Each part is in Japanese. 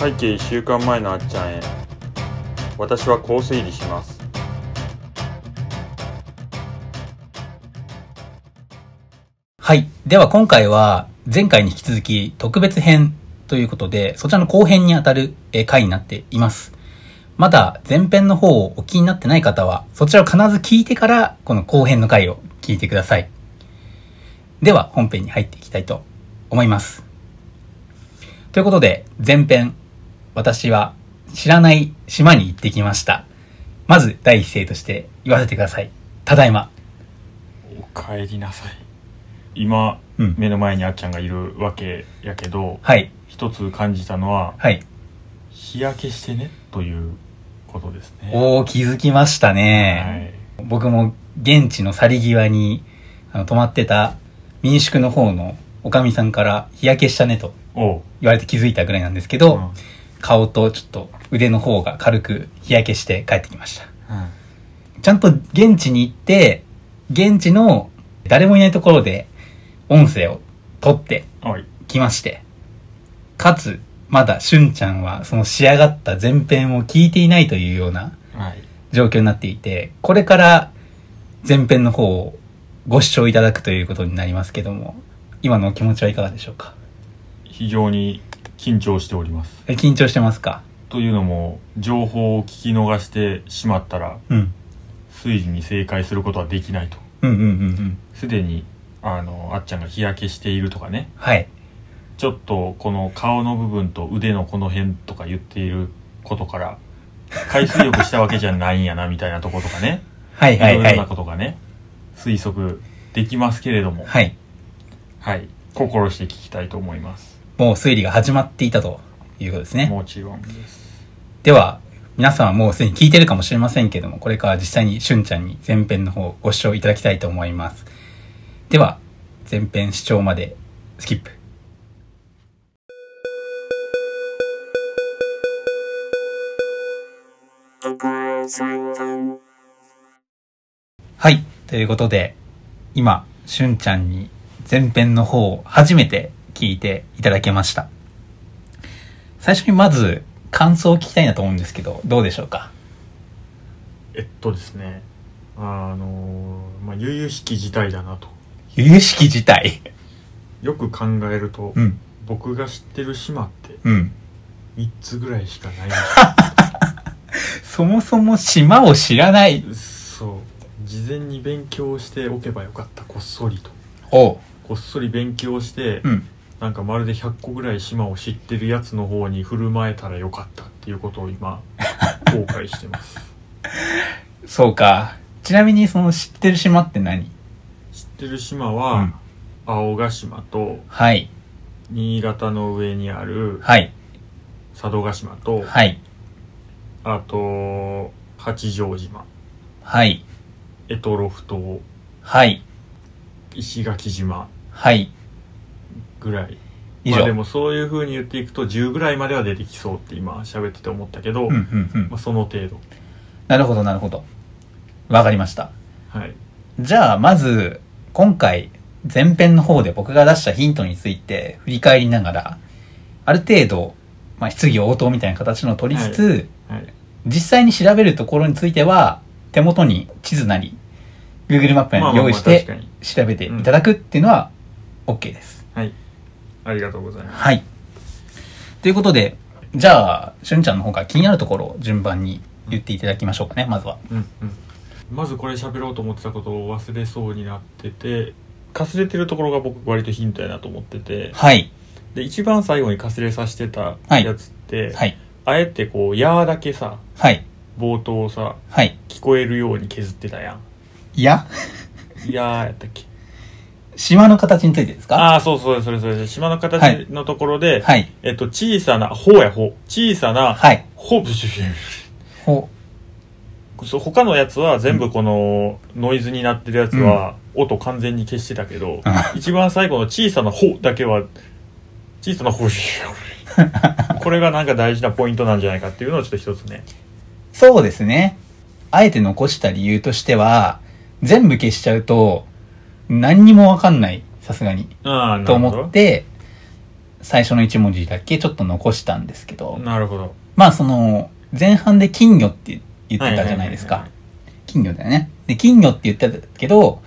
背景1週間前のあっちゃんへ私はこう推理しますはい。では今回は前回に引き続き特別編ということで、そちらの後編にあたる回になっています。まだ前編の方をお気になってない方は、そちらを必ず聞いてからこの後編の回を聞いてください。では本編に入っていきたいと思います。ということで前編、私は知らない島に行ってきました。まず第一声として言わせてください。ただいま。お帰りなさい今、うん目の前にあっちゃんがいるわけやけどはい。一つ感じたのははい。日焼けしてねということですねおー、気づきましたね。僕も現地の去り際にあの泊まってた民宿の方のおかみさんから日焼けしたねと言われて気づいたぐらいなんですけど、うん顔とちょっと腕の方が軽く日焼けして帰ってきました。うん。ちゃんと現地に行って、現地の誰もいないところで音声を撮ってきまして、かつ、まだしゅんちゃんはその仕上がった前編を聞いていないというようなはい。状況になっていて、これから前編の方をご視聴いただくということになりますけども、今のお気持ちはいかがでしょうか？非常に緊張しておりますえ緊張してますか？というのも情報を聞き逃してしまったらうん。推理に正解することはできないとうんうんうんうん。すでにあのあっちゃんが日焼けしているとかねはい。ちょっとこの顔の部分と腕のこの辺とか言っていることから海水浴したわけじゃないんやなみたいなとことかねはいはいはいろいろな。ことがね推測できますけれどもはい。はい心して聞きたいと思いますもう推理が始まっていたということですね。もちろんですでは、皆さんはもうすでに聞いてるかもしれませんけども、これから実際にしゅんちゃんに前編の方をご視聴いただきたいと思います。では、前編視聴までスキップ。はい。ということで、今、しゅんちゃんに前編の方を初めて聞いていただけました。最初にまず感想を聞きたいなと思うんですけど、どうでしょうか？えっとですねあのまあ悠々しき事態だなと由々しき事態？よく考えると、うん。僕が知ってる島ってうん。3つぐらいしかないん そもそも島を知らない。そう事前に勉強しておけばよかったこっそりとおう。こっそり勉強して、うん。なんかまるで100個ぐらい島を知ってるやつの方に振る舞えたらよかったっていうことを今 後悔してますそうか。ちなみにその知ってる島って何？知ってる島うは、ん青ヶ島とはい。新潟の上にあるはい。佐渡島と、はい。あと八丈島はい。択捉島はい。石垣島はい。ぐらい以上。まあでもそういう風に言っていくと10ぐらいまでは出てきそうって今喋ってて思ったけど、うんうんうんまあ、。その程度なるほどなるほど。わかりました。はいじゃあ、まず、今回、前編の方で僕が出したヒントについて振り返りながら、ある程度、まあ、質疑応答みたいな形のを取りつつ、はい実際に調べるところについては、手元に地図なり、Google マップなり用意して調べていただくっていうのは OK です。はいありがとうございますはい。ということで、じゃあ、しゅんちゃんの方から気になるところを順番に言っていただきましょうかね、まずは。うんうんまずこれ喋ろうと思ってたことを忘れそうになっててかすれてるところが僕割とヒントやなと思っててはい。で一番最後にかすれさせてたはいやつって、はい。あえてこう「や」だけさはい。冒頭さはい。聞こえるように削ってたやいや、ん「や」やったっけ？島の形についてですか？ああそうそうそれそれ島のはい形のところで、はい。えっと小さな「ほ」や「ほ」小さな「はい。ほ」ブシュシュほ、そう他のやつは全部このノイズになってるやつは音完全に消してたけど、一番最後の小さな「ほ」だけは小さな「ほ」これがなんか大事なポイントなんじゃないかっていうのをちょっと一つねそうですね。あえて残した理由としては、全部消しちゃうと、何にもわかんない、さすがに。ああなと思って、最初の一文字だけちょっと残したんですけど、なるほどまあその、前半で金魚って言ってたじゃないですか。金魚だよね。で、金魚って言ってたけど、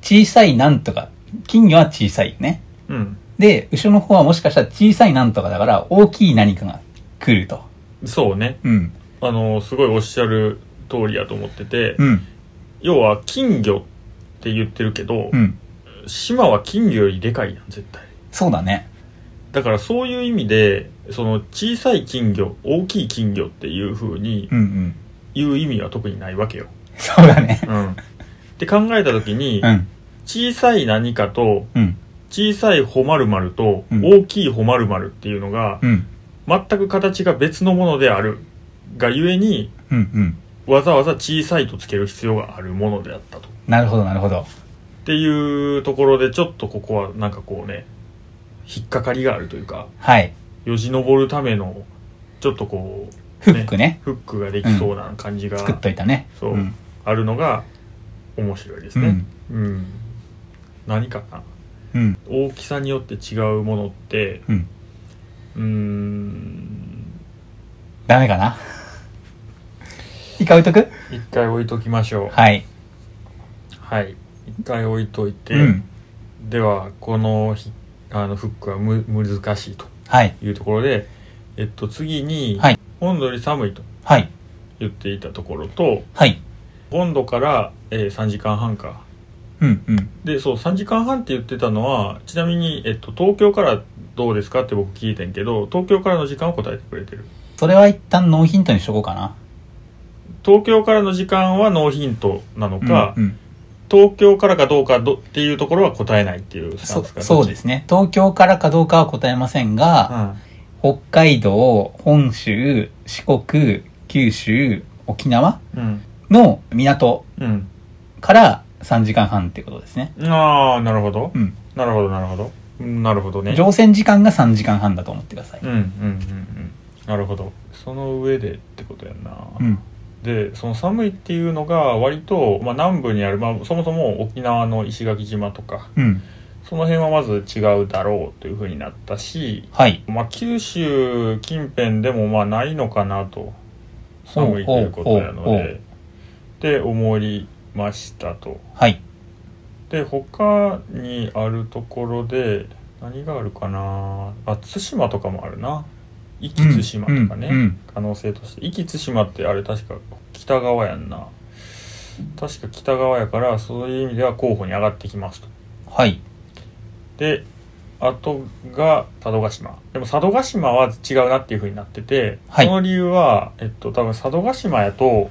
小さいなんとか、金魚は小さいよね。うんで、後ろの方はもしかしたら小さいなんとかだから、大きい何かが来ると。そうねうん。あのすごいおっしゃる通りやと思ってて、うん。要は金魚って言ってるけど、うん。島は金魚よりでかいやん絶対そうだね。だからそういう意味でその小さい金魚大きい金魚っていう風にうんうん。言う意味は特にないわけよ、そうだね。うん、って考えた時に、うん。小さい何かとうん。小さいホマルマルとうん大きいホマルマルっていうのがうん。全く形が別のものであるがゆえにうんうん。わざわざ小さいとつける必要があるものであったとなるほど、なるほど。っていうところでちょっとここはなんかこうね引っかかりがあるというかはい。よじ登るためのちょっとこうフックね。フックができそうな感じが作っといたね。そううん。あるのが面白いですねうん。うん、何かなうん。大きさによって違うものってうん。うーんダメかな？一回置いとく？一回置いときましょうはい。はい一回置いといて、うん。ではこのひあのフックはむ難しいとはい。いうところでえっと次に、はい温度より寒いとはい。言っていたところとはい。温度から、えー3時間半かうんうん。でそう3時間半って言ってたのはちなみに、えっと、東京からどうですかって僕聞いてんけど東京からの時間を答えてくれてるそれは一旦ノーヒントにしとこうかな。東京からの時間はノーヒントなのか、うんうん。東京からかどうかどっていうところは答えないっていうスタそンスかそうですね。東京からかどうかは答えませんが、北海道、本州、四国、九州、沖縄うん。の港うん。から3時間半っていうことですね。うんああなるほど、うん。なるほどなるほど。うんなるほどね。乗船時間が3時間半だと思ってください。うんうんうんうん。なるほど。その上でってことやんな、うん。でその寒いっていうのが割と、まあ、南部にある、まあ、そもそも沖縄の石垣島とかうん。その辺はまず違うだろうというふうになったし、はい。まあ、九州近辺でもまあないのかなと寒いということやのでって思いましたとはい。で他にあるところで何があるかなあ対馬とかもあるな壱岐対馬とかね、うんうん可能性として。壱岐対馬ってあれ確か北側やんな。確か北側やからそういう意味では候補に上がってきますと。はい。であとが佐渡島。でも佐渡島は違うなっていうふうになってて、はい。その理由は、えっと、多分佐渡島やと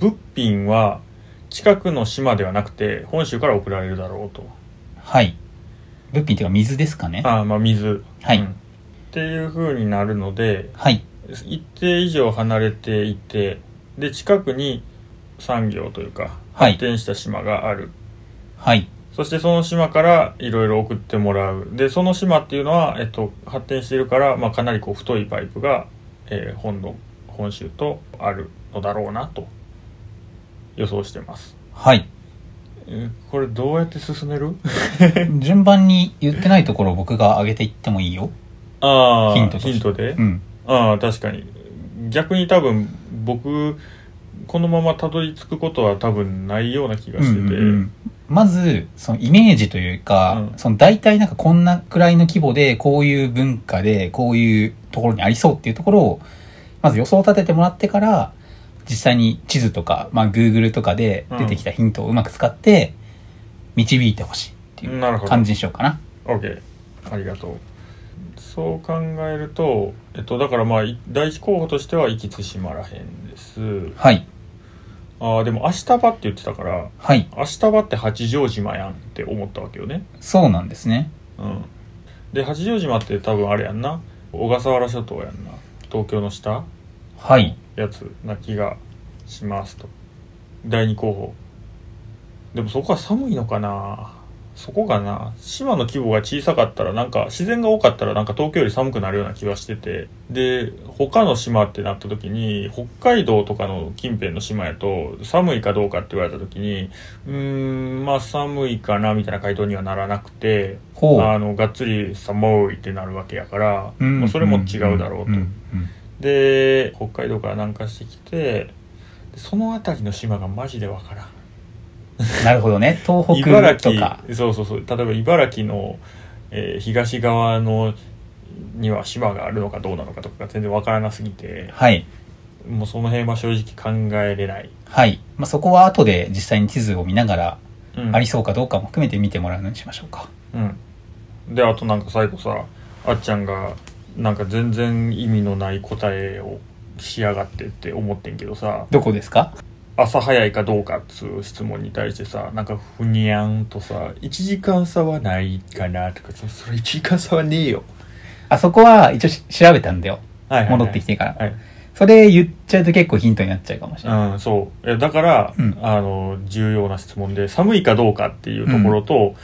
物品は近くの島ではなくて本州から送られるだろうと。はい。物品っていうか水ですかね。ああまあ水、はい。うんっていうふうになるのではい。一定以上離れていてで近くに産業というかはい発展した島がある、はい。そしてその島からいろいろ送ってもらうでその島っていうのは、えっと、発展しているから、まあ、かなりこう太いパイプが、えー本土本州とあるのだろうなと予想してます、はい。えーこれどうやって進める？順番に言ってないところを僕が上げていってもいいよ。ああヒントヒントで、うん。ああ確かに。逆に多分僕このままたどり着くことは多分ないような気がしてて、うんうんうん。まず、そのイメージというか、うん。その大体なんかこんなくらいの規模で、こういう文化で、こういうところにありそうっていうところを、まず予想を立ててもらってから、実際に地図とか、まあ Google とかで出てきたヒントをうまく使って、導いてほしいっていう感じにしようかな。OK ありがとうそう考えるとえっとだからまあい第一候補としては壱岐対馬らへんです。はい。ああでも明日場って言ってたからはい。明日場って八丈島やんって思ったわけよね。そうなんですね。うん。で八丈島って多分あれやんな。小笠原諸島やんな。東京の下。はい。やつな気がしますと。第二候補。でもそこは寒いのかなそこがな。島の規模が小さかったらなんか自然が多かったらなんか東京より寒くなるような気がしてて。で他の島ってなった時に北海道とかの近辺の島やと寒いかどうかって言われた時にうーんまあ寒いかなみたいな回答にはならなくて。あのがっつり寒いってなるわけやから、うんまあそれも違うだろうと、んんで北海道から南下してきてでその辺りの島がマジでわからん なるほどね。東北とか。そうそうそう例えば茨城の、えー東側のには島があるのかどうなのかとかが全然わからなすぎてはい。もうその辺は正直考えれない、はい。まあ、そこは後で実際に地図を見ながら、うん、ありそうかどうかも含めて見てもらうのにしましょうか。うんであとなんか最後さあっちゃんがなんか全然意味のない答えをしやがってって思ってんけどさどこですか？朝早いかどうかっつう質問に対してさなんかふにゃんとさ1時間差はないかなとかさそれ1時間差はねえよあそこは一応し調べたんだよ。はいはいはい戻ってきてから。はいそれ言っちゃうと結構ヒントになっちゃうかもしれない。うん、そう。えだから、うんあの、重要な質問で、寒いかどうかっていうところと、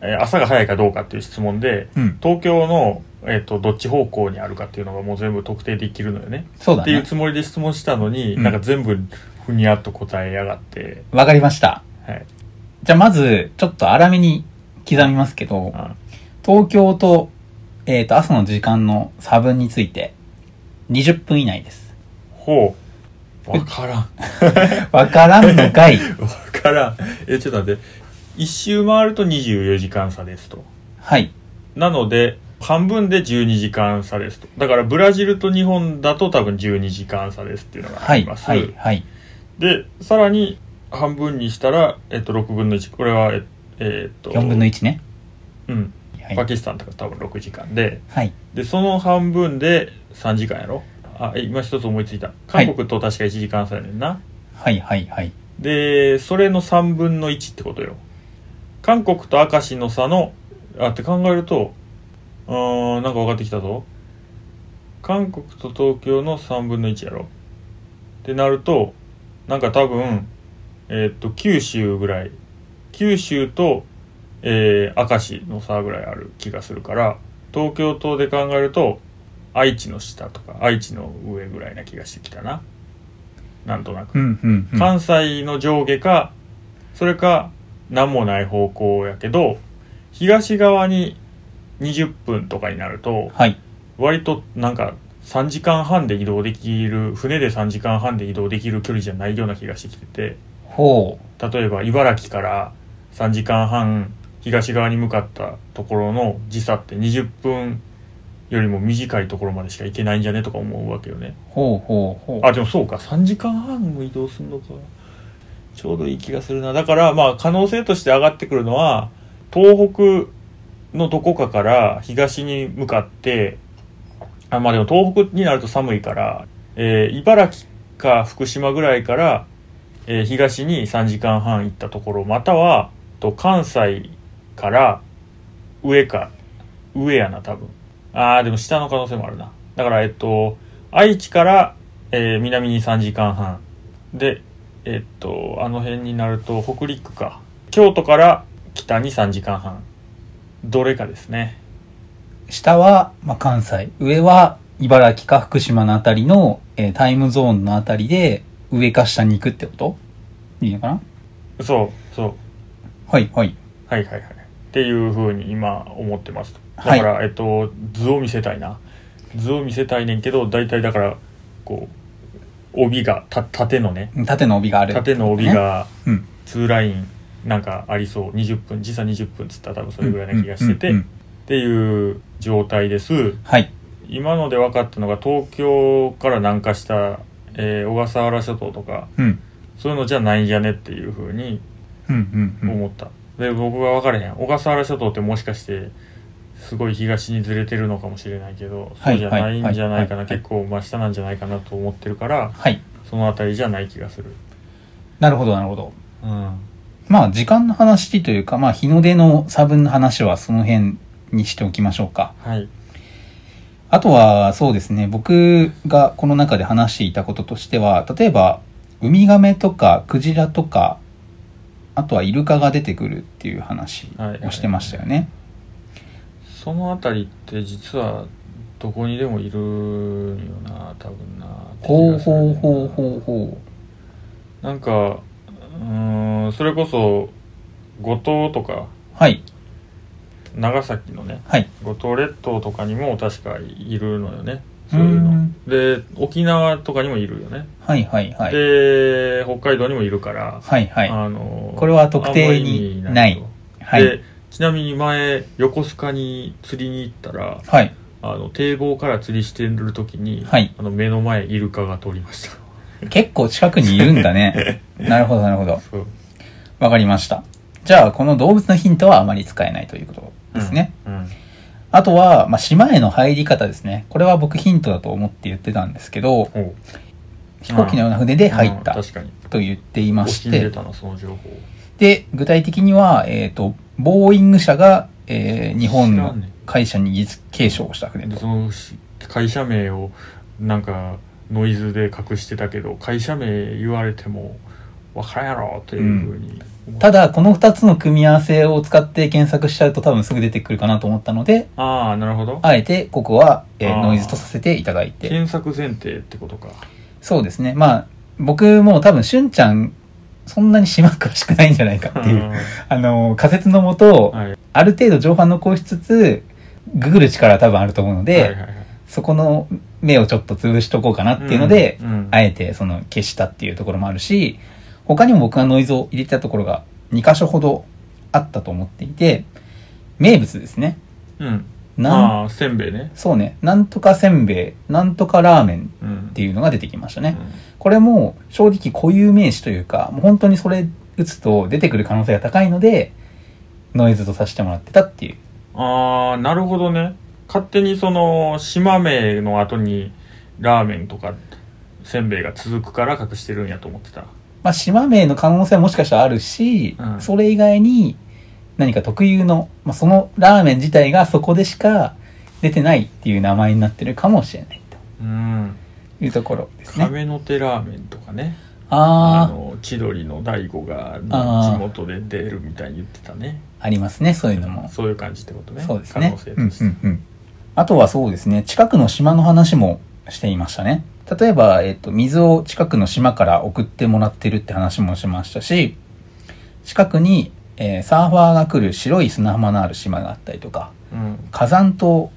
え朝が早いかどうかっていう質問で、うん。東京の、えっ、と、どっち方向にあるかっていうのがもう全部特定できるのよね。そうだね。っていうつもりで質問したのに、うんなんか全部、ふにゃっと答えやがって、わかりました。はい。じゃあまず、ちょっと粗めに刻みますけど、あ東京と、えっ、と、朝の時間の差分について、20分以内です。ほう。わからん。わからんのかい？わからん。え、ちょっと待って。一周回ると24時間差ですと。はい。なので、半分で12時間差ですと。だから、ブラジルと日本だと多分12時間差ですっていうのがあはい。ります。はい。はい。で、さらに、半分にしたら、えっと、6分の1。これは、ええっと、4分の1ね。うん。はい。パキスタンとか多分6時間で、はい。で、その半分で3時間やろあ、今一つ思いついた。韓国と確か1時間差やねんな。はい。はい。はい。で、それの3分の1ってことよ。韓国と明石の差の、あって考えると、うーん、なんか分かってきたぞ。韓国と東京の3分の1やろ。ってなると、なんか多分、えーっと、九州ぐらい、九州と、えー、明石の差ぐらいある気がするから、東京とで考えると、愛知の下とか、愛知の上ぐらいな気がしてきたな。なんとなく。うん。うん。うん。関西の上下か、それか、何もない方向やけど、東側に20分とかになると、はい。割となんか3時間半で移動できる、船で3時間半で移動できる距離じゃないような気がしてきてて、ほ例えば茨城から3時間半東側に向かったところの時差って20分よりも短いところまでしか行けないんじゃねとか思うわけよね。う。ほうほうほう。あ、でもそうか、3時間半も移動するのか。ちょうどいい気がするな。だから、まあ、可能性として上がってくるのは、東北のどこかから東に向かって、あ、まあでも東北になると寒いから、えー茨城か福島ぐらいから、えー東に3時間半行ったところ、または、と関西から上か、上やな、多分。ああ、でも下の可能性もあるな。だから、えっと、愛知から、えー南に3時間半。で、えっと、あの辺になると北陸か。京都から北に3時間半。どれかですね。下は、まあ、関西。上は、茨城か福島のあたりの、えータイムゾーンのあたりで、上か下に行くってこと？いいのかな？そう、そう。はい、はい。はいはいはい。っていうふうに今思ってますと。だはいから、えっと、図を見せたいな。図を見せたいねんけど、大体だから、こう、帯が、た、縦のね、縦の帯がある。縦の帯。が、うん。2ラインなんかありそう。20分。時差20分っつったら多分それぐらいな気がしてて、うんうんうん。っていう状態です。はい。今ので分かったのが東京から南下した、えー小笠原諸島とかうん。そういうのじゃないんじゃねっていうふうにうん、うん、うん。思った、で僕は分からへん。小笠原諸島ってもしかしてすごい東にずれてるのかもしれないけど、はいそうじゃないんじゃないかな、はいはい結構真下なんじゃないかなと思ってるからはい。その辺りじゃない気がする。なるほど、なるほど。うんまあ、時間の話というか、まあ、日の出の差分の話はその辺にしておきましょうか。はい。あとは、そうですね、僕がこの中で話していたこととしては、例えば、ウミガメとかクジラとかあとはイルカが出てくるっていう話をしてましたよね。そのあたりって実はどこにでもいるんよな多分なほうほうほうほうほなんかうーんそれこそ五島とかう。はい。長崎のねはい。五島列島とかにも確かいるのよねそういうのんで沖縄とかにもいるよね、はいはいはい。で北海道にもいるから、はいはい。あのこれは特定にないとはい。でちなみに前横須賀に釣りに行ったらはい。あの堤防から釣りしてる時に、はいあの目の前イルカが通りました結構近くにいるんだね。なるほどなるほど。わかりました。じゃあ、この動物のヒントはあまり使えないということですね。うんあとは、まあ、島への入り方ですね。これは僕ヒントだと思って言ってたんですけど、飛行機のような船で入っうんたと言っていまして、で、具体的には、えっ、と、ボーイング社が、えー日本の会社に技術継承した船と。でそのし会社名をなんかノイズで隠してたけど会社名言われてもわからんやろというふうに、ただ、この二つの組み合わせを使って検索しちゃうと多分すぐ出てくるかなと思ったので、ああなるほど。あえてここは、えーノイズとさせていただいて。検索前提ってことか。そうですね。まあ、僕も多分、しゅんちゃん、そんなに島詳しくないんじゃないかっていう、あの、仮説のもと、はい。ある程度情報残しつつ、ググる力は多分あると思うので、はいはいはい。そこの目をちょっと潰しとこうかなっていうので、うんうんあえてその消したっていうところもあるし、他にも僕がノイズを入れてたところが2箇所ほどあったと思っていて、名物ですね。うんなん、ああせんべいねそうね、なんとかせんべい、なんとかラーメンうんっていうのが出てきましたね。うんこれも正直固有名詞というか、もう本当にそれ打つと出てくる可能性が高いので、ノイズとさせてもらってたっていう。ああなるほどね勝手にその島名の後にラーメンとかせんべいが続くから隠してるんやと思ってた。まあ、島名の可能性はもしかしたらあるし、うん。それ以外に何か特有の、まあ、そのラーメン自体がそこでしか出てないっていう名前になってるかもしれないうん。というところですね。亀の手ラーメンとかね。ああの千鳥の大悟が地元で出るみたいに言ってたね。あ、ありますね、そういうのも。そういう感じってことね。そうですね。可能。性うんとして、うんうん。あとはそうですね、近くの島の話もしていましたね。例えば、えっ、と、水を近くの島から送ってもらってるって話もしましたし、近くに、えーサーファーが来る白い砂浜のある島があったりとか、うん火山島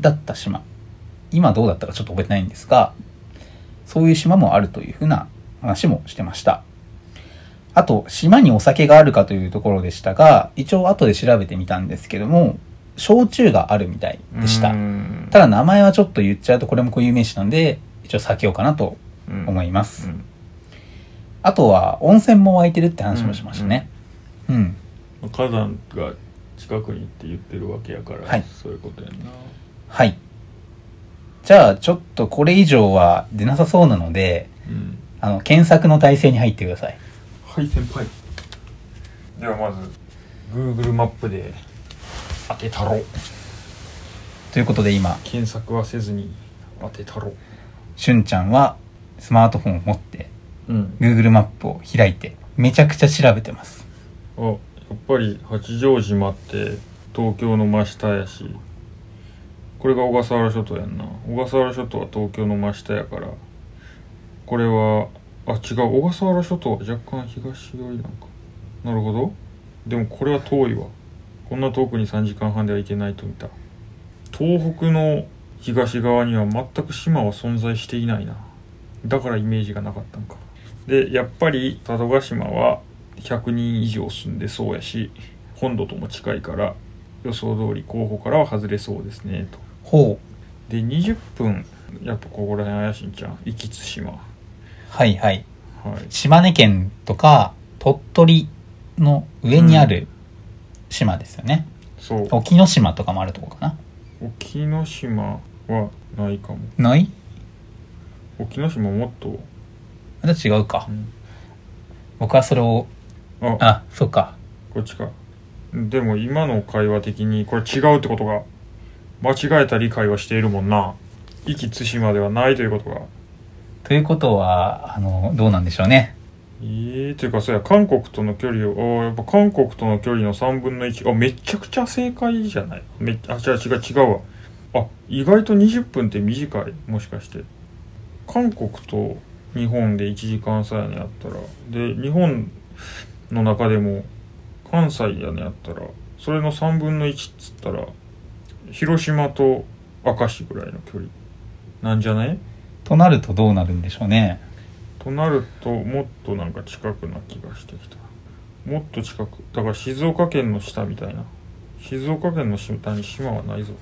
だった島。今どうだったかちょっと覚えてないんですが、そういう島もあるというふうな話もしてました。あと、島にお酒があるかというところでしたが、一応後で調べてみたんですけども、焼酎があるみたいでしたう。んただ名前はちょっと言っちゃうとこれも固有名詞なんで、一応避けようかなとうん思います。うんあとは、温泉も湧いてるって話もしましたね。うん。火山が近くにって言ってるわけやから、はいそういうことやんなはい。じゃあ、ちょっとこれ以上は出なさそうなので、うんあの、検索の体制に入ってください。はい先輩ではまず Google マップで当てたろ。うということで今、検索はせずに当てたろ。うしゅんちゃんはスマートフォンを持ってうん。Google マップを開いてめちゃくちゃ調べてます。あやっぱり八丈島って東京の真下やしこれが小笠原諸島やんな。小笠原諸島は東京の真下やからこれはあ違う小笠原諸島は若干東寄りなんか。なるほど。でもこれは遠いわこんな遠くに3時間半では行けないと見た。東北の東側には全く島は存在していないな。だからイメージがなかったんか。でやっぱり佐渡島は100人以上住んでそうやし本土とも近いから予想通り候補からは外れそうですねと。ほう。で20分やっぱここら辺怪しいんちゃう？壱岐対馬はいはい。はい。島根県とか鳥取の上にある島ですよね。そう沖ノ島とかもあるとこかな。沖ノ島はないかもない？沖ノ島もっと、じゃあ違うかう。ん僕はそれを、ああ、そうか。こっちかでも今の会話的にこれ違うってことが間違えた理解はしているもんな壱岐対馬ではないということがということは、あの、どうなんでしょうね。ええというかそうや韓国との距離をあーやっぱ韓国との距離の3分の1あめちゃくちゃ正解じゃない？めあ違う違う違うわ。あ意外と20分って短い。もしかして。韓国と日本で1時間差やねやったら。で日本の中でも関西やねやったら。それの3分の1っつったら広島と明石ぐらいの距離。なんじゃないとなるとどうなるんでしょうね。となるともっとなんか近くな気がしてきた。もっと近く。だから静岡県の下みたいな。静岡県の下に島はないぞ。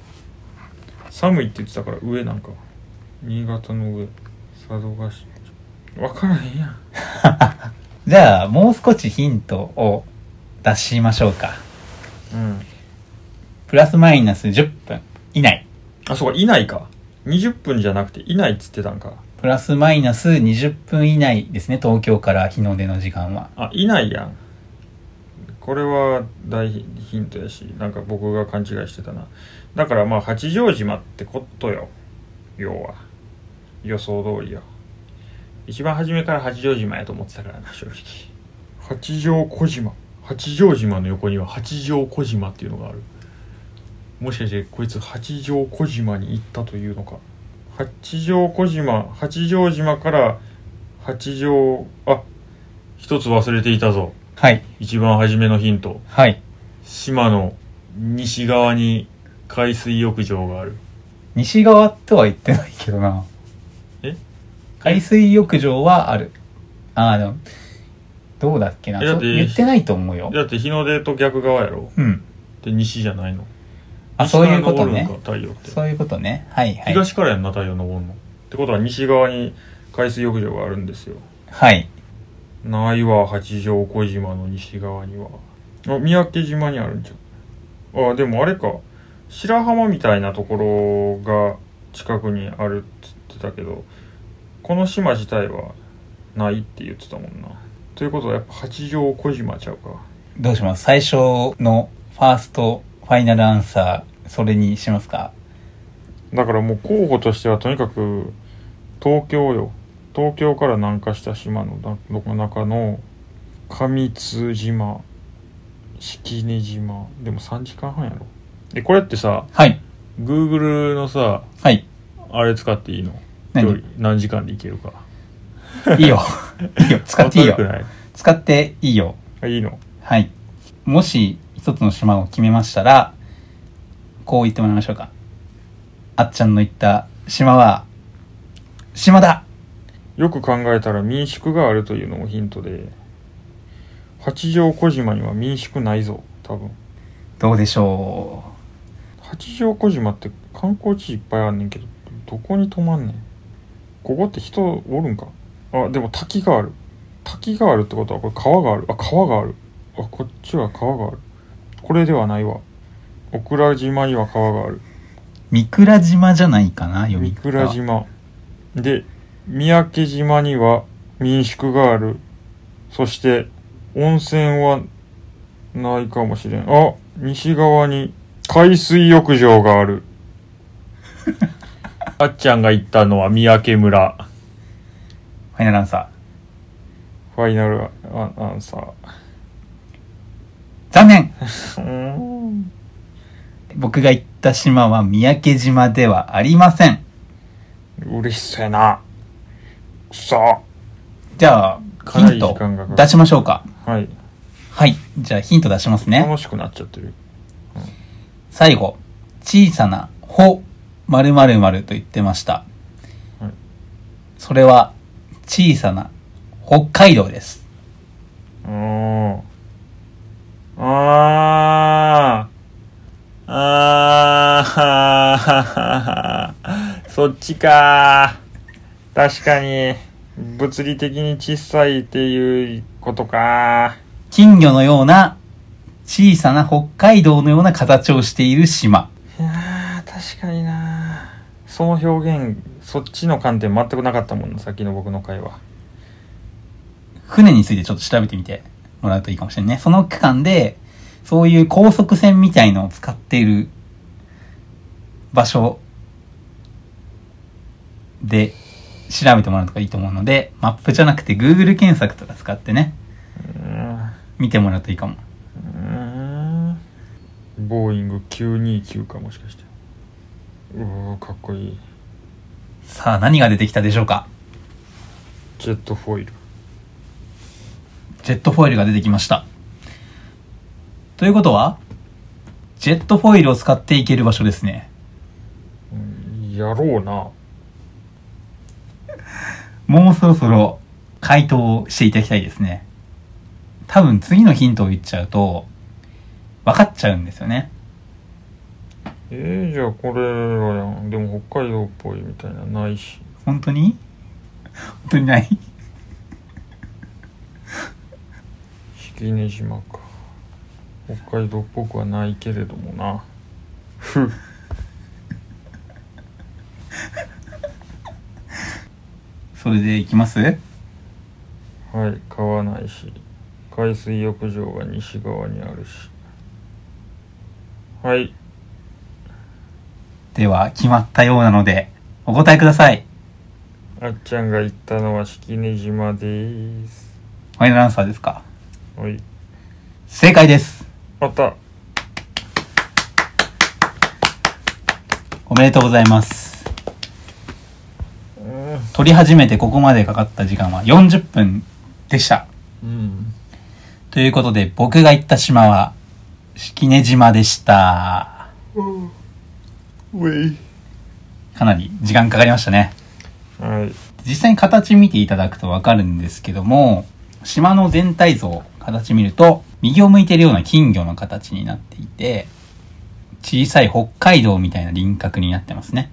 寒いって言ってたから上なんか。新潟の上。佐渡島分からへんやん。じゃあ、もう少しヒントを出しましょうか。うん。プラスマイナス10分以内。あそうか。いないか。20分じゃなくていないっつってたんかプラスマイナス20分以内ですね、東京から日の出の時間は。あいないやん。これは大ヒントやしなんか僕が勘違いしてたな。だからまあ八丈島ってことよ。要は。予想通りよ。一番初めから八丈島やと思ってたからな正直。八丈小島。八丈島の横には八丈小島っていうのがある。もしかしてこいつ八丈小島に行ったというのか八丈小島八丈島から八丈あ一つ忘れていたぞはい。一番初めのヒントはい。島の西側に海水浴場がある西側とは言ってないけどな。え？海水浴場はある。ああ、でも、どうだっけな。そえだって言ってないと思うよ。だって日の出と逆側やろうん。で西じゃないのあ、そういうことね。太陽って。そういうことね。はいはい。東からやんな太陽昇るの。ってことは西側に海水浴場があるんですよ。はい。ないわ八丈小島の西側には。あ三宅島にあるんじゃん。あでもあれか。白浜みたいなところが近くにあるっつってたけどこの島自体はないって言ってたもんな。ということはやっぱ八丈小島ちゃうか。どうします？最初のファーストファイナルアンサー、それにしますか？だからもう候補としてはとにかく東京よ東京から南下した島のな中の上津島式根島でも3時間半やろえこれってさはい。Google のさはい。あれ使っていいの？何？距離何時間で行けるかいいよ。いいよ。使っていいよわ。かるくない？使っていいよ。あいいの？はい。もし一つの島を決めましたら、こう言ってもらいましょうか。あっちゃんの言った島は、島だ。よく考えたら民宿があるというのもヒントで八丈小島には民宿ないぞ多分。どうでしょ八丈小島って観光地いっぱいあんねんけどどこに泊まんねん。ここって人おるんか？あでも滝がある。滝があるってことはこれ川がある。あ川がある。あこっちは川があるこれではないわ。小倉島には川がある。う三倉島じゃないかな読み三方倉島。で三宅島には民宿がある。そして温泉はないかもしれん。あ西側に海水浴場がある。あっちゃんが行ったのは三宅村。ファイナルアンサファイナルアアンサーー。残念僕が言った島は三宅島ではありません。嬉しそうやなくそじゃあ、ヒント出しましょうか。はいはい。じゃあヒント出しますね。楽しくなっちゃってる最後、小さな、ほ、〇〇〇と言ってました。はいそれは、小さな、北海道です。うーん。あー。あー。そっちか確かに、物理的に小さいっていうことか金魚のような、小さな北海道のような形をしている島。いやー、確かになその表現、そっちの観点全くなかったもんな、さっきの僕の会話。船についてちょっと調べてみてもらうといいかもしれないね。その区間で、そういう高速船みたいのを使っている場所で、調べてもらうとかいいと思うので、マップじゃなくて Google 検索とか使ってね、見てもらうといいかも。ボーイング929かもしかしてうわかっこいいさあ、何が出てきたでしょうかジェットフォイルジェットフォイルが出てきました。ということは、ジェットフォイルを使っていける場所ですね。うんやろうな もうそろそろ回答をしていただきたいですね。多分次のヒントを言っちゃうと、分かっちゃうんですよね。えー、じゃあこれらやんでも北海道っぽいみたいなのないし本当に？本当にない？式根島か。北海道っぽくはないけれどもな。ふそれでいきます？はい川ないし海水浴場が西側にあるし。はい。では、決まったようなので、お答えください。あっちゃんが言ったのは式根島です。ファイナルアンサーですか？はい正解です。あったおめでとうございます。うん撮り始めてここまでかかった時間は40分でした。うんということで、僕が行った島は、式根島でした。かなり時間かかりましたね。はい実際に形見ていただくとわかるんですけども、島の全体像、形見ると、右を向いてるような金魚の形になっていて、小さい北海道みたいな輪郭になってますね。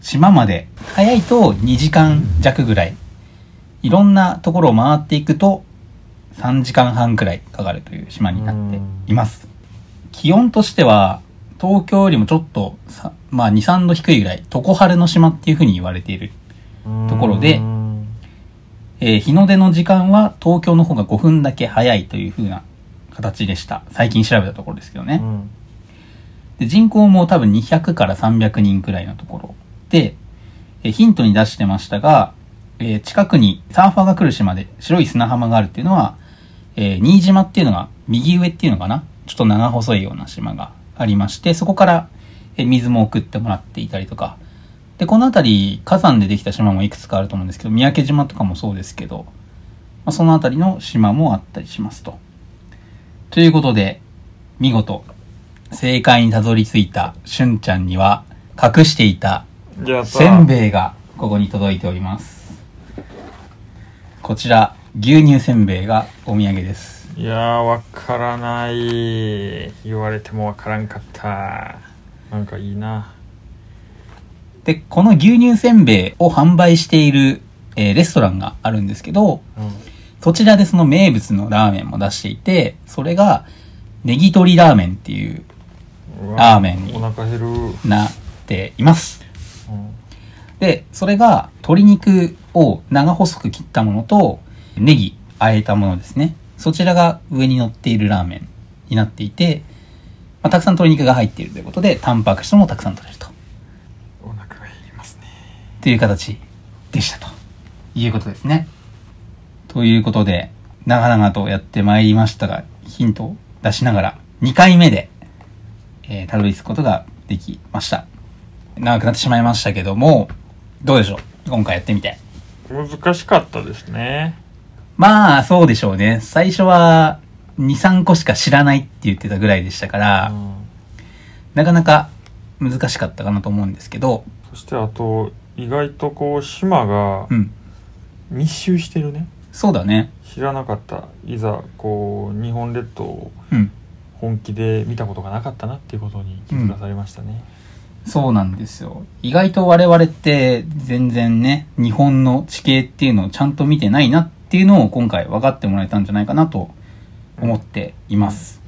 島まで、早いと2時間弱ぐらい。いろんなところを回っていくと、3時間半くらいかかるという島になっています。気温としては、東京よりもちょっと、まあ2、3度低いぐらい、常春の島っていう風に言われているところでえー日の出の時間は東京の方が5分だけ早いという風な形でした。最近調べたところですけどね。うんで人口も多分200から300人くらいのところで、えーヒントに出してましたが、えー近くにサーファーが来る島で白い砂浜があるっていうのは、えー新島っていうのが右上っていうのかな？ちょっと長細いような島がありまして、そこから、えー水も送ってもらっていたりとか、で、この辺り火山でできた島もいくつかあると思うんですけど、三宅島とかもそうですけど、まあ、その辺りの島もあったりしますと。ということで、見事、正解にたどり着いたしゅんちゃんには、隠していたせんべいがここに届いております。こちら、牛乳せんべいがお土産です。いやーわからない言われてもわからんかったなんかいいなで、この牛乳せんべいを販売している、えーレストランがあるんですけど、うんそちらでその名物のラーメンも出していて、それが、ネギ鶏ラーメンっていう、ラーメンにお腹減る、うんなっています。で、それが、鶏肉を長細く切ったものと、ネギ、和えたものですね。そちらが上に乗っているラーメンになっていて、まあ、たくさん鶏肉が入っているということで、タンパク質もたくさん取れるねという形でしたということですね。ということで、長々とやってまいりましたが、ヒントを出しながら、2回目で、えーたどり着くことができました。長くなってしまいましたけども、どうでしょう？今回やってみて。難しかったですねまあ、そうでしょうね。最初は、2、3個しか知らないって言ってたぐらいでしたから、うんなかなか難しかったかなと思うんですけど、そしてあと意外とこう島がうん。密集してるねそうだね。知らなかったいざこう日本列島をうん。本気で見たことがなかったなっていうことに気づかされましたね、そうなんですよ。意外と我々って全然ね、日本の地形っていうのをちゃんと見てないなっていうのを今回分かってもらえたんじゃないかなと思っています。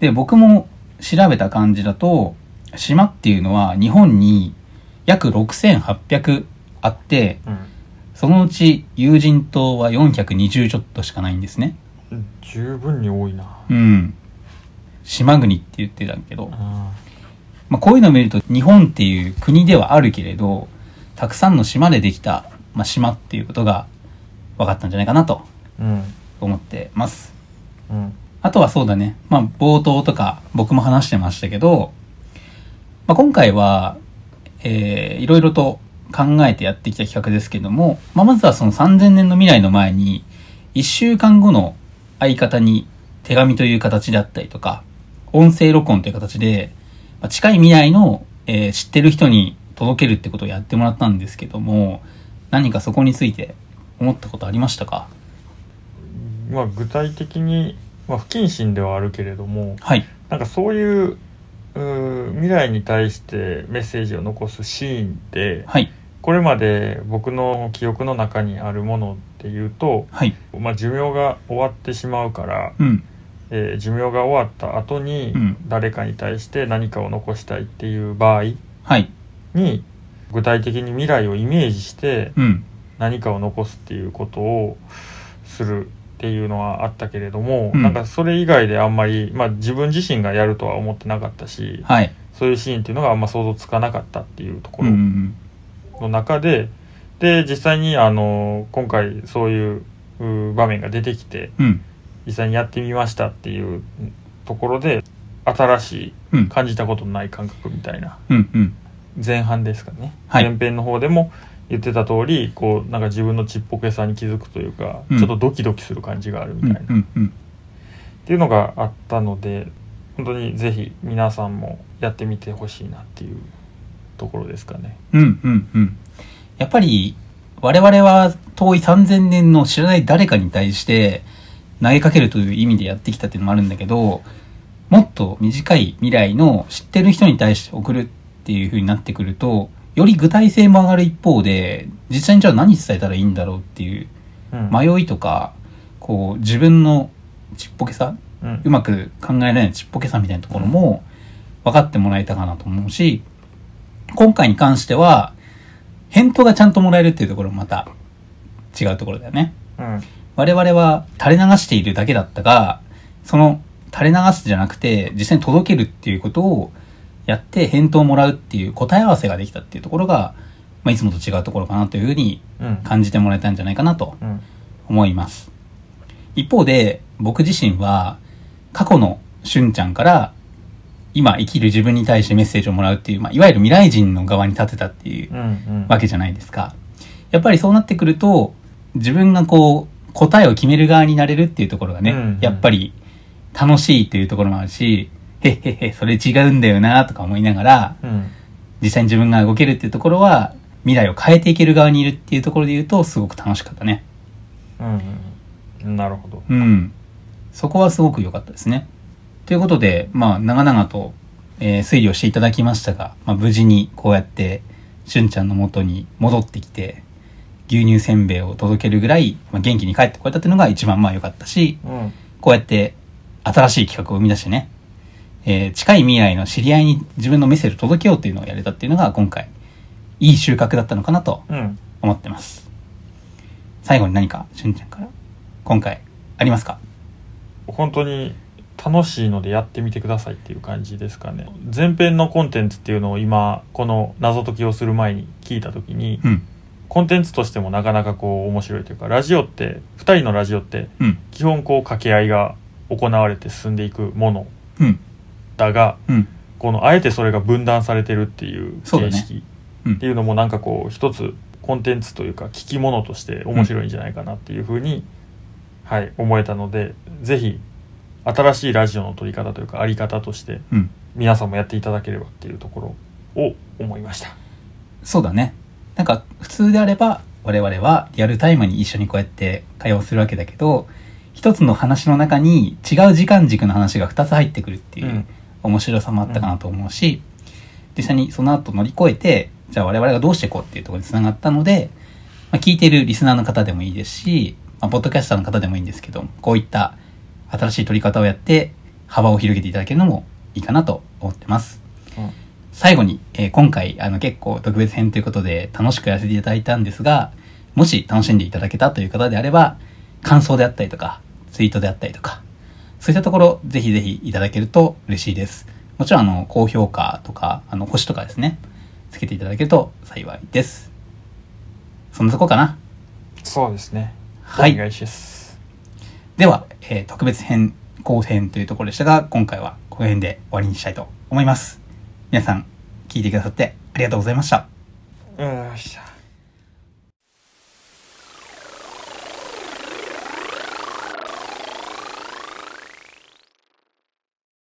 で、僕も調べた感じだと、島っていうのは日本に約6800あって、そのうち友人島は420ちょっとしかないんですね。うん、十分に多いなうん。島国って言ってたけど、あまあ、こういうのを見ると日本っていう国ではあるけれど、たくさんの島でできた、まあ、島っていうことが分かったんじゃないかなとうん思ってます。うんあとはそうだね。まあ、冒頭とか僕も話してましたけど、まあ、今回は、えー、いろいろと考えてやってきた企画ですけども、まあ、まずはその3000年の未来の前に、1週間後の相方に手紙という形であったりとか、音声録音という形で、まあ、近い未来の、えー知ってる人に届けるってことをやってもらったんですけども、何かそこについて思ったことありましたか？まあ具体的に、まあ、不謹慎ではあるけれどもはい。なんかそういう未来に対してメッセージを残すシーンってはい。これまで僕の記憶の中にあるものっていうと、はい。まあ、寿命が終わってしまうから、うん。えー寿命が終わった後にうん誰かに対して何かを残したいっていう場合はい。に具体的に未来をイメージしてうん。何かを残すっていうことをするっていうのはあったけれども、うんなんかそれ以外であんまり、まあ、自分自身がやるとは思ってなかったしはい。そういうシーンっていうのがあんま想像つかなかったっていうとこうんうろんの中で、で実際にあの今回そういうう場面が出てきてうん。うん。実際にやってみましたっていうところで新しいうん。感じたことのない感覚みたいなうん。うん。前半ですかね、はい前編の方でも言ってた通りこうなんか自分のちっぽけさに気づくというか、うんちょっとドキドキする感じがあるみたいな、うん。うん。っていうのがあったので本当にぜひ皆さんもやってみてほしいなっていうところですかね。うん。うん。うん。やっぱり、我々は遠い3000年の知らない誰かに対して投げかけるという意味でやってきたっていうのもあるんだけど、もっと短い未来の知ってる人に対して送るっていう風になってくると、より具体性も上がる一方で、実際にじゃあ何伝えたらいいんだろうっていううん。迷いとか、こう自分のちっぽけさうん。うまく考えられないちっぽけさみたいなところも分かってもらえたかなと思うし、今回に関しては、返答がちゃんともらえるっていうところもまた違うところだよね。うん。我々は垂れ流しているだけだったが、その垂れ流すじゃなくて実際に届けるっていうことをやって返答をもらうっていう答え合わせができたっていうところが、まあ、いつもと違うところかなというふうにうん感じてもらえたんじゃないかなとうん思います。一方で、僕自身は、過去のしゅんちゃんから、今生きる自分に対してメッセージをもらうっていう、まあ、いわゆる未来人の側に立てたっていうわけじゃないですか。やっぱりそうなってくると、自分がこう、答えを決める側になれるっていうところがね、うんうんやっぱり楽しいっていうところもあるし、へっへっへ、それ違うんだよなとか思いながら、うん実際に自分が動けるっていうところは、未来を変えていける側にいるっていうところで言うと、すごく楽しかったね。うんうんなるほど。うん。そこはすごく良かったですね。ということで、まあ、長々と、えー推理をしていただきましたが、まあ、無事にこうやって、しゅんちゃんの元に戻ってきて、牛乳せんべいを届けるぐらい、まあ、元気に帰ってこれたっていうのが一番まあ良かったし、うんこうやって新しい企画を生み出してね、えー近い未来の知り合いに自分のメッセージを届けようっていうのをやれたっていうのが今回、いい収穫だったのかなとうん思ってます。最後に何か、しゅんちゃんから、今回、ありますか？本当に楽しいのでやってみてくださいっていう感じですかね前編のコンテンツっていうのを今この謎解きをする前に聞いた時にうん。コンテンツとしてもなかなかこう面白いというかラジオって2人のラジオってうん。基本こう掛け合いが行われて進んでいくものうん。だがうん。このあえてそれが分断されてるっていう形式うんっていうのもなんかこう一つコンテンツというか聞き物として面白いんじゃないかなっていうふうに、はい思えたのでぜひ新しいラジオの撮り方というかあり方としてうん。皆さんもやっていただければっていうところを思いました。そうだね。なんか、普通であれば、我々はリアルタイムに一緒にこうやって会話をするわけだけど、一つの話の中に違う時間軸の話が二つ入ってくるっていううん面白さもあったかなと思うし、実際にその後乗り越えて、じゃあ我々がどうしていこうっていうところに繋がったので、まあ、聞いてるリスナーの方でもいいですし、まあ、ポッドキャスターの方でもいいんですけど、こういった新しい取り方をやって幅を広げていただけるのもいいかなと思ってます。うん最後に、えー今回、あの、結構特別編ということで楽しくやらせていただいたんですが、もし楽しんでいただけたという方であれば、感想であったりとか、ツイートであったりとか、そういったところ、ぜひぜひいただけると嬉しいです。もちろん、あの、高評価とか、あの、星とかですね、つけていただけると幸いです。そんなとこかな？そうですねはいお願いしますでは、えー特別編後編というところでしたが、今回はこの辺で終わりにしたいと思います。皆さん、聞いてくださってありがとうございました。よっしゃ